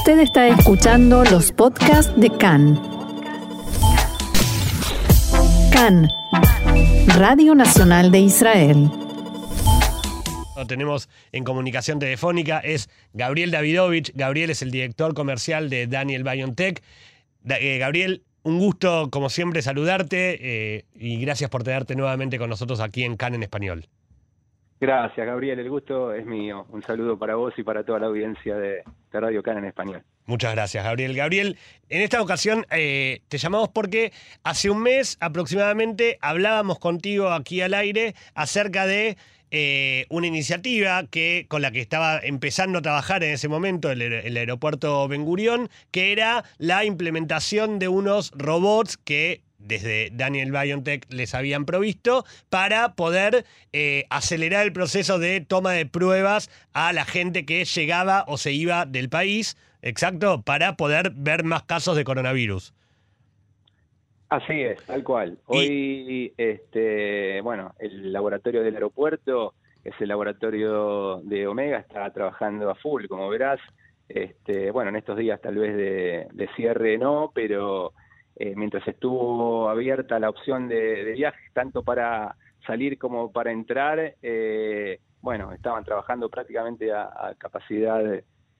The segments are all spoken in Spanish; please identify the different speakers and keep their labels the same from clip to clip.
Speaker 1: Usted está escuchando los podcasts de CAN. CAN, Radio Nacional de Israel.
Speaker 2: Lo tenemos en comunicación telefónica, es Gabriel Davidovich. Gabriel es el director comercial de Daniel BioNTech. Da- eh, Gabriel, un gusto, como siempre, saludarte eh, y gracias por tenerte nuevamente con nosotros aquí en CAN en español.
Speaker 3: Gracias, Gabriel. El gusto es mío. Un saludo para vos y para toda la audiencia de, Radio Can en español.
Speaker 2: Muchas gracias, Gabriel. Gabriel, en esta ocasión eh, te llamamos porque hace un mes aproximadamente hablábamos contigo aquí al aire acerca de eh, una iniciativa que, con la que estaba empezando a trabajar en ese momento el, el aeropuerto Ben Gurión, que era la implementación de unos robots que desde Daniel BioNTech les habían provisto para poder eh, acelerar el proceso de toma de pruebas a la gente que llegaba o se iba del país, exacto, para poder ver más casos de coronavirus.
Speaker 3: Así es, tal cual. Hoy, este, bueno, el laboratorio del aeropuerto es el laboratorio de Omega, está trabajando a full, como verás. Este, bueno, en estos días tal vez de, de cierre no, pero eh, mientras estuvo abierta la opción de, de viaje, tanto para salir como para entrar, eh, bueno, estaban trabajando prácticamente a, capacidad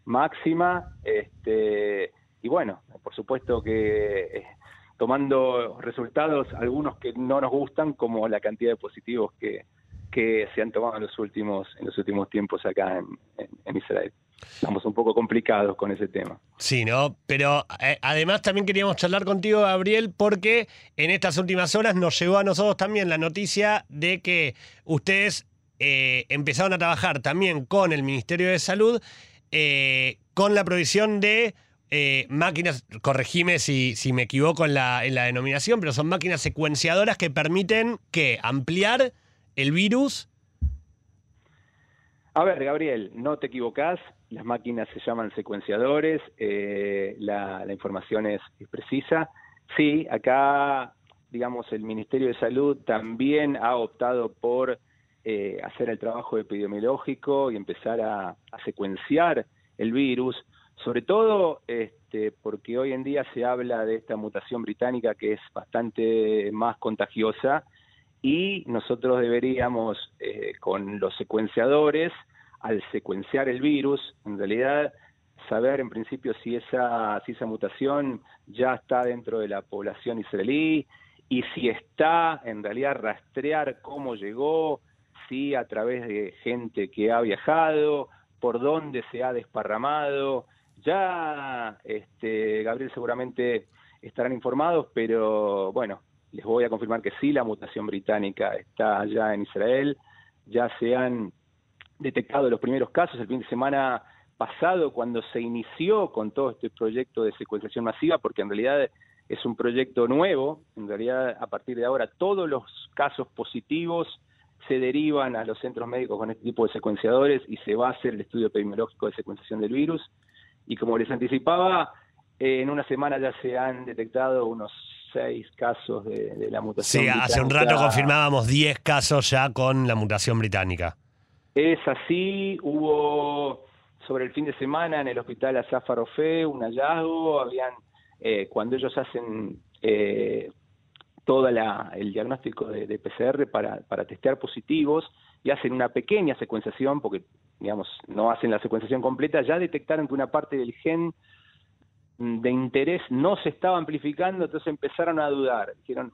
Speaker 3: máxima. Este, y bueno, por supuesto que eh, tomando resultados, algunos que no nos gustan, como la cantidad de positivos que, que se han tomado en los últimos, en los últimos tiempos acá en, en- en Israel. Estamos un poco complicados con ese tema.
Speaker 2: Sí, ¿no? Pero eh, además también queríamos charlar contigo, Gabriel, porque en estas últimas horas nos llegó a nosotros también la noticia de que ustedes eh, empezaron a trabajar también con el Ministerio de Salud eh, con la provisión de eh, máquinas, corregime si, si me equivoco en la, en la denominación, pero son máquinas secuenciadoras que permiten que ampliar el virus.
Speaker 3: A ver, Gabriel, no te equivocás, las máquinas se llaman secuenciadores, eh, la, información es, precisa. Sí, acá, digamos, el Ministerio de Salud también ha optado por eh, hacer el trabajo epidemiológico y empezar a, a secuenciar el virus, sobre todo este, porque hoy en día se habla de esta mutación británica que es bastante más contagiosa y nosotros deberíamos, eh, con los secuenciadores, al secuenciar el virus, en realidad saber en principio si esa, si esa mutación ya está dentro de la población israelí y si está, en realidad rastrear cómo llegó, si a través de gente que ha viajado, por dónde se ha desparramado. Ya, este, Gabriel, seguramente estarán informados, pero bueno, les voy a confirmar que sí, la mutación británica está ya en Israel, ya se han detectado los primeros casos el fin de semana pasado cuando se inició con todo este proyecto de secuenciación masiva, porque en realidad es un proyecto nuevo, en realidad a partir de ahora todos los casos positivos se derivan a los centros médicos con este tipo de secuenciadores y se va a hacer el estudio epidemiológico de secuenciación del virus. Y como les anticipaba, eh, en una semana ya se han detectado unos seis casos de, de la mutación.
Speaker 2: Sí, hace un
Speaker 3: británica.
Speaker 2: rato confirmábamos 10 casos ya con la mutación británica.
Speaker 3: Es así, hubo sobre el fin de semana en el hospital Asaf Arofé un hallazgo, habían, eh, cuando ellos hacen eh, todo el diagnóstico de, PCR para, para testear positivos y hacen una pequeña secuenciación, porque digamos no hacen la secuenciación completa, ya detectaron que una parte del gen de interés no se estaba amplificando, entonces empezaron a dudar, dijeron,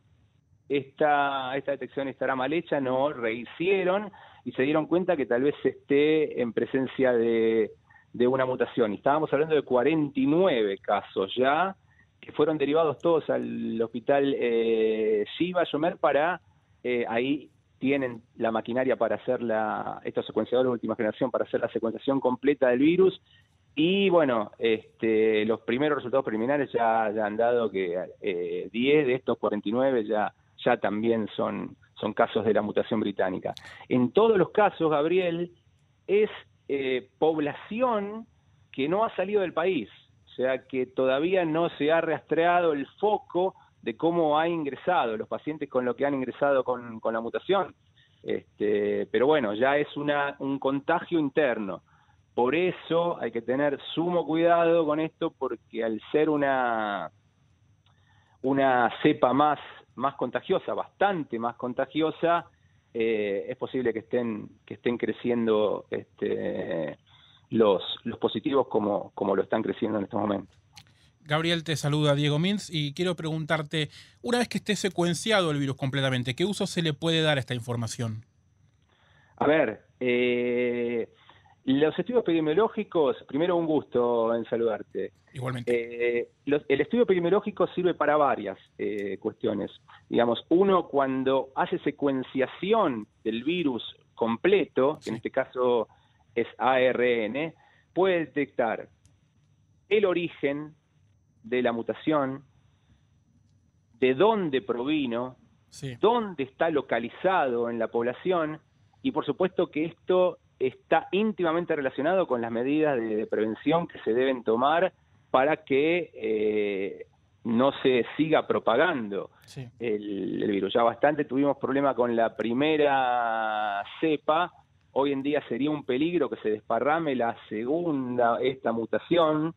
Speaker 3: esta, esta detección estará mal hecha, no, rehicieron y se dieron cuenta que tal vez esté en presencia de, de una mutación. Estábamos hablando de 49 casos ya, que fueron derivados todos al hospital eh, Shiva Yomer para, eh, ahí tienen la maquinaria para hacer la, estos secuenciadores de última generación, para hacer la secuenciación completa del virus. Y bueno, este, los primeros resultados preliminares ya, ya han dado que eh, 10 de estos 49 ya, ya también son, son casos de la mutación británica. En todos los casos, Gabriel, es eh, población que no ha salido del país, o sea que todavía no se ha rastreado el foco de cómo ha ingresado los pacientes con lo que han ingresado con, con la mutación. Este, pero bueno, ya es una, un contagio interno. Por eso hay que tener sumo cuidado con esto porque al ser una, una cepa más, más contagiosa, bastante más contagiosa, eh, es posible que estén, que estén creciendo este, los, los positivos como, como lo están creciendo en estos momentos.
Speaker 4: Gabriel, te saluda Diego Mins y quiero preguntarte, una vez que esté secuenciado el virus completamente, ¿qué uso se le puede dar a esta información?
Speaker 3: A ver, eh, los estudios epidemiológicos, primero un gusto en saludarte.
Speaker 4: Igualmente.
Speaker 3: Eh, el estudio epidemiológico sirve para varias eh, cuestiones. Digamos, uno cuando hace secuenciación del virus completo, que en este caso es ARN, puede detectar el origen de la mutación, de dónde provino, dónde está localizado en la población y por supuesto que esto está íntimamente relacionado con las medidas de, prevención que se deben tomar para que eh, no se siga propagando. El, el, virus. Ya bastante tuvimos problema con la primera cepa, hoy en día sería un peligro que se desparrame la segunda, esta mutación,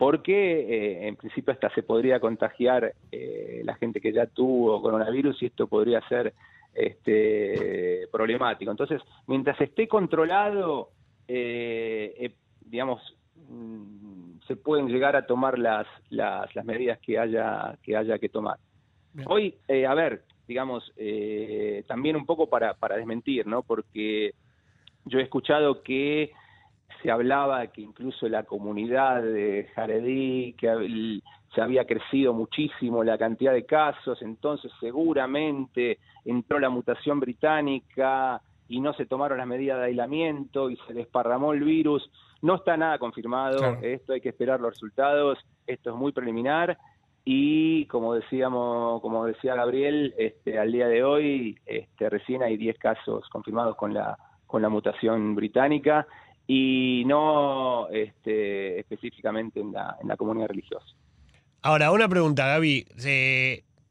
Speaker 3: porque eh, en principio hasta se podría contagiar eh, la gente que ya tuvo coronavirus y esto podría ser este, problemático. Entonces, mientras esté controlado, eh, digamos, mm, se pueden llegar a tomar las, las, medidas que haya que, haya que tomar. Hoy, a ver, digamos, también un poco para, para desmentir, ¿no? Porque yo he escuchado que se hablaba que incluso la comunidad de Jaredí, que se había crecido muchísimo la cantidad de casos, entonces seguramente entró la mutación británica y no se tomaron las medidas de aislamiento y se desparramó el virus. No está nada confirmado, esto hay que esperar los resultados, esto es muy preliminar. Y como decíamos, como decía Gabriel, este, al día de hoy este, recién hay 10 casos confirmados con la con la mutación británica y no este, específicamente en la, en la comunidad religiosa.
Speaker 2: Ahora, una pregunta, Gaby.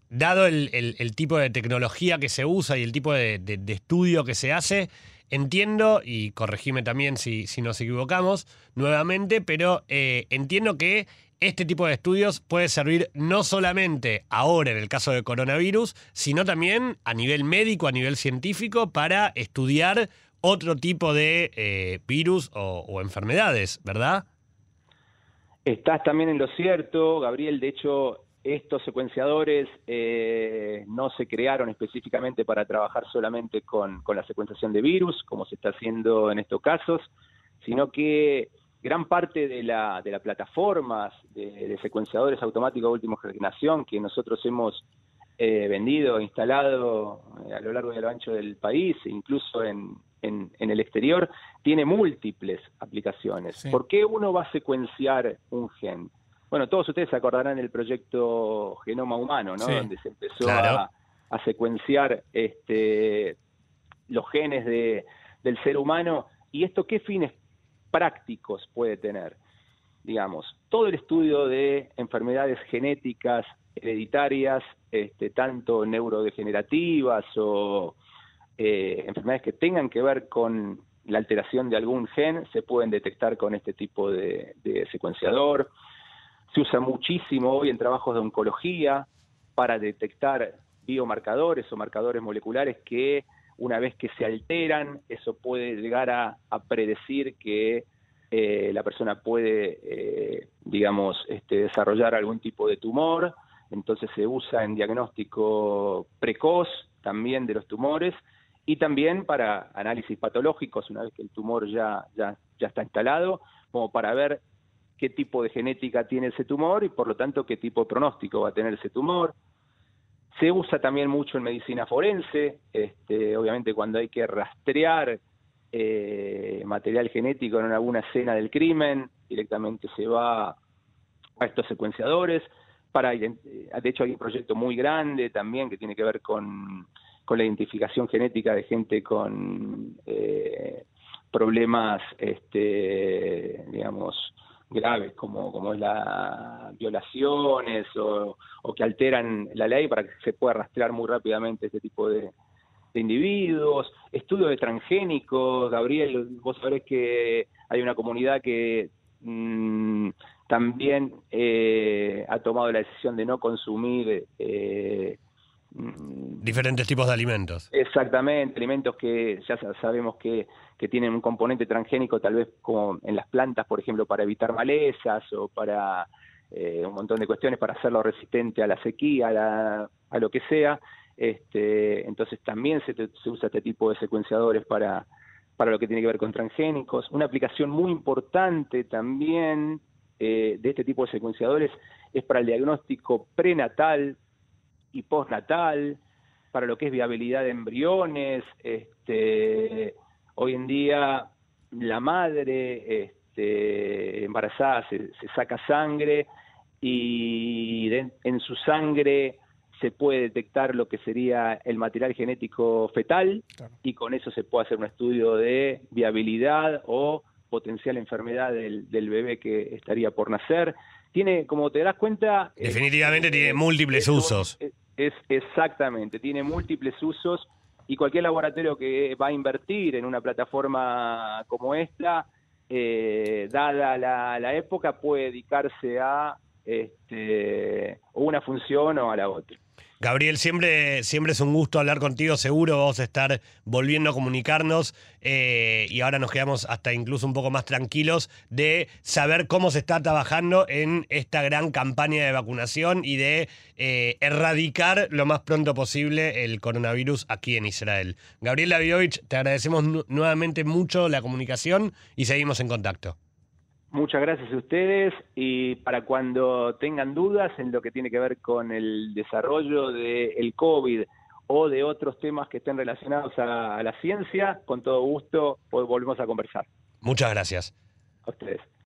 Speaker 2: dado el, tipo de tecnología que se usa y el tipo de, estudio que se hace, entiendo, y corregime también si, si nos equivocamos nuevamente, pero eh, entiendo que este tipo de estudios puede servir no solamente ahora en el caso de coronavirus, sino también a nivel médico, a nivel científico, para estudiar otro tipo de eh, virus o, enfermedades, ¿verdad?
Speaker 3: Estás también en lo cierto, Gabriel. De hecho, estos secuenciadores eh, no se crearon específicamente para trabajar solamente con, la secuenciación de virus, como se está haciendo en estos casos, sino que gran parte de la, de las plataformas de, secuenciadores automáticos de última generación que nosotros hemos eh, vendido, instalado a lo largo y a lo ancho del país, incluso en, en, el exterior, tiene múltiples aplicaciones. ¿Por qué uno va a secuenciar un gen? Bueno, todos ustedes se acordarán del proyecto Genoma Humano, ¿no? Donde se empezó a, secuenciar este, los genes de, del ser humano. ¿Y esto qué fines prácticos puede tener? Digamos, todo el estudio de enfermedades genéticas hereditarias, este, tanto neurodegenerativas o eh, enfermedades que tengan que ver con la alteración de algún gen se pueden detectar con este tipo de, secuenciador. Se usa muchísimo hoy en trabajos de oncología para detectar biomarcadores o marcadores moleculares que una vez que se alteran, eso puede llegar a, predecir que eh, la persona puede, eh, digamos, este, desarrollar algún tipo de tumor. Entonces se usa en diagnóstico precoz también de los tumores y también para análisis patológicos una vez que el tumor ya, ya, ya está instalado, como para ver qué tipo de genética tiene ese tumor y por lo tanto qué tipo de pronóstico va a tener ese tumor. Se usa también mucho en medicina forense, este, obviamente cuando hay que rastrear eh, material genético en alguna escena del crimen, directamente se va a estos secuenciadores. Para, de hecho hay un proyecto muy grande también que tiene que ver con con la identificación genética de gente con eh, problemas, este, digamos, graves como, como es la violaciones o, que alteran la ley para que se pueda rastrear muy rápidamente este tipo de, individuos, estudios de transgénicos. Gabriel, vos sabés que hay una comunidad que mm, también eh, ha tomado la decisión de no consumir eh,
Speaker 2: diferentes tipos de alimentos.
Speaker 3: Exactamente, alimentos que ya sabemos que, que, tienen un componente transgénico, tal vez como en las plantas, por ejemplo, para evitar malezas o para eh, un montón de cuestiones, para hacerlo resistente a la sequía, a, a lo que sea. Este, entonces también se, se, usa este tipo de secuenciadores para, para lo que tiene que ver con transgénicos. Una aplicación muy importante también eh, de este tipo de secuenciadores es para el diagnóstico prenatal y postnatal, para lo que es viabilidad de embriones. Este, hoy en día la madre este, embarazada se, saca sangre y en su sangre se puede detectar lo que sería el material genético fetal y con eso se puede hacer un estudio de viabilidad o potencial enfermedad del, bebé que estaría por nacer. Tiene, como te das cuenta...
Speaker 2: Eh, Definitivamente tiene múltiples usos.
Speaker 3: Es, exactamente, tiene múltiples usos y cualquier laboratorio que va a invertir en una plataforma como esta, eh, dada la, la, época, puede dedicarse a este, una función o a la otra.
Speaker 2: Gabriel, siempre, siempre es un gusto hablar contigo, seguro vamos a estar volviendo a comunicarnos eh, y ahora nos quedamos hasta incluso un poco más tranquilos de saber cómo se está trabajando en esta gran campaña de vacunación y de eh, erradicar lo más pronto posible el coronavirus aquí en Israel. Gabriel Laviovich, te agradecemos nuevamente mucho la comunicación y seguimos en contacto.
Speaker 3: Muchas gracias a ustedes y para cuando tengan dudas en lo que tiene que ver con el desarrollo del COVID o de otros temas que estén relacionados a, a la ciencia, con todo gusto volvemos a conversar.
Speaker 2: Muchas gracias.
Speaker 3: A ustedes.